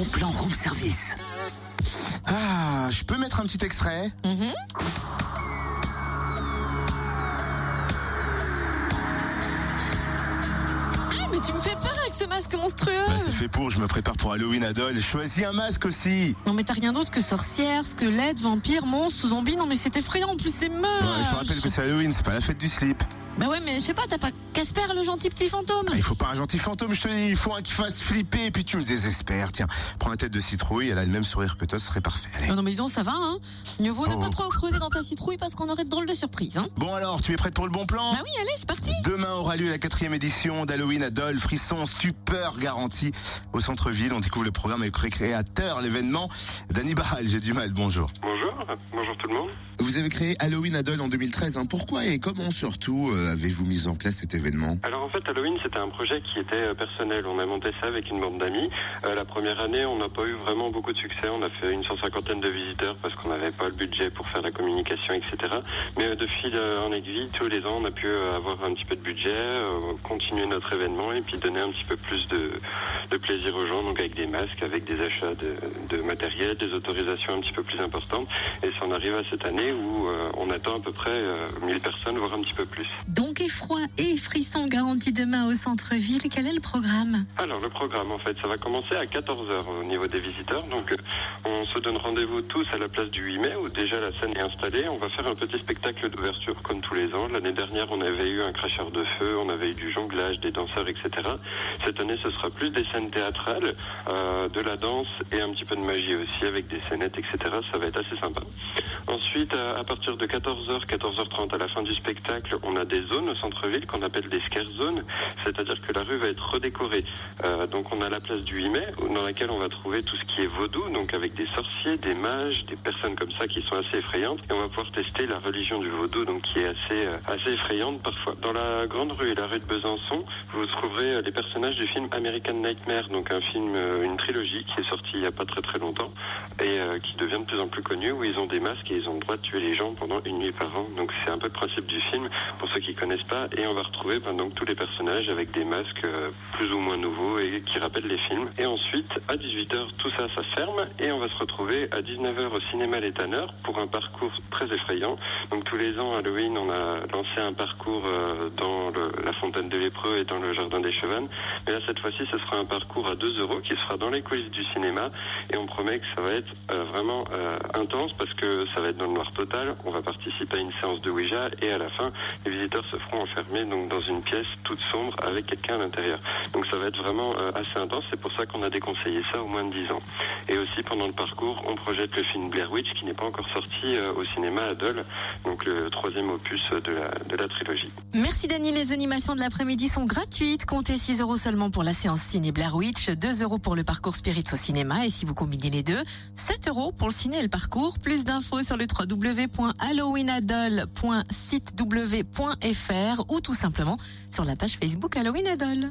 bon plan room service. Ah, je peux mettre un petit extrait Mhm. Ah, mais tu me fais peur avec ce masque monstrueux Bah, c'est fait pour, je me prépare pour Halloween Adol. Choisis un masque aussi. Non mais t'as rien d'autre que sorcière, squelette, vampire, monstre, zombie, non mais c'est effrayant, en plus c'est moche Ouais, je te rappelle que c'est Halloween, c'est pas la fête du slip. Bah ouais mais je sais pas, t'as pas Casper le gentil petit fantôme Ah, il faut pas un gentil fantôme, je te dis, il faut un qui fasse flipper et puis tu me désespères. Tiens, prends la tête de citrouille, elle a le même sourire que toi, ce serait parfait. Allez. Non, non mais dis donc ça va hein Mieux vaut ne Oh. pas trop creuser dans ta citrouille parce qu'on aurait de drôles de surprises hein Bon alors, tu es prête pour le bon plan? Bah oui allez c'est parti Demain aura lieu la quatrième édition d'Halloween Adol, frisson, stupeur garantie au centre-ville. On découvre le programme avec le créateur, l'événement. Danny Barral, j'ai du mal, bonjour. Bonjour, bonjour tout le monde. Vous avez créé Halloween Adol en 2013. hein. Pourquoi et comment surtout euh, avez-vous mis en place cet événement? Alors en fait Halloween c'était un projet qui était euh, personnel, on a monté ça avec une bande d'amis. Euh, la première année on n'a pas eu vraiment beaucoup de succès, on a fait une cent cinquantaine de visiteurs parce qu'on n'avait pas le budget pour faire la communication etc. Mais euh, de fil en aiguille tous les ans on a pu avoir un petit peu de budget, continuer notre événement et puis donner un petit peu plus de, plaisir aux gens, donc avec des masques, avec des achats de, matériel, des autorisations un petit peu plus importantes. Et ça en arrive à cette année euh, on attend à peu près euh, 1000 personnes, voire un petit peu plus. Donc effroi et frisson garanti demain au centre-ville, quel est le programme? Alors le programme en fait, ça va commencer à 14h au niveau des visiteurs. Donc euh, on se donne rendez-vous tous à la place du 8 mai où déjà la scène est installée. On va faire un petit spectacle d'ouverture comme tous les ans. L'année dernière on avait eu un cracheur de feu, on avait eu du jonglage, des danseurs, etc. Cette année ce sera plus des scènes théâtrales, euh, de la danse et un petit peu de magie aussi avec des scénettes, etc. Ça va être assez sympa. Ensuite à, à partir de 14h, 14h30 à la fin du spectacle, on a des zones au centre-ville qu'on appelle des scare zones, c'est-à-dire que la rue va être redécorée. Euh, donc on a la place du 8 mai dans laquelle on va trouver tout ce qui est vaudou, donc avec des sorciers, des mages, des personnes comme ça qui sont assez effrayantes. Et on va pouvoir tester la religion du vaudou, donc qui est assez euh, assez effrayante parfois. Dans la grande rue et la rue de Besançon, vous trouverez euh, les personnages du film American Nightmare, donc un film, une trilogie qui est sortie il y a pas très très longtemps et qui devient de plus en plus connu, où ils ont des masques et ils ont le droit de tuer les gens pendant une nuit par an. Donc c'est un peu le principe du film pour ceux qui connaissent pas. Et on va retrouver ben, donc tous les personnages avec des masques euh, plus ou moins nouveaux et qui rappellent les films. Et ensuite, à 18h, tout ça, ça ferme et on va se retrouver à 19h au cinéma Les Tanneurs pour un parcours très effrayant. Donc tous les ans, Halloween, on a lancé un parcours euh, dans la fontaine de lépreux et dans le jardin des chevannes. Mais là, cette fois-ci, ce sera un parcours à 2 euros qui sera dans les coulisses du cinéma et on promet que ça va être euh, vraiment euh, intense parce que ça va être dans le noir total. On va participer à une séance de Ouija et à la fin, les visiteurs se feront enfermer donc dans une pièce toute sombre avec quelqu'un à l'intérieur. Donc ça va être vraiment euh, assez intense. C'est pour ça qu'on a déconseillé ça au moins de 10 ans. Et aussi pendant le parcours, on projette le film Blair Witch qui n'est pas encore sorti au cinéma à donc le troisième opus de la, trilogie. Merci Dany, les animations de l'après-midi sont gratuites. Comptez 6 euros seulement pour la séance ciné Blair Witch, 2 euros pour le parcours Spirits au cinéma et si vous combinez les deux, 7 euros pour le ciné et le parcours. Plus d'infos sur le www.halloweenadol.sitew.fr ou tout simplement sur la page Facebook Halloween Adol.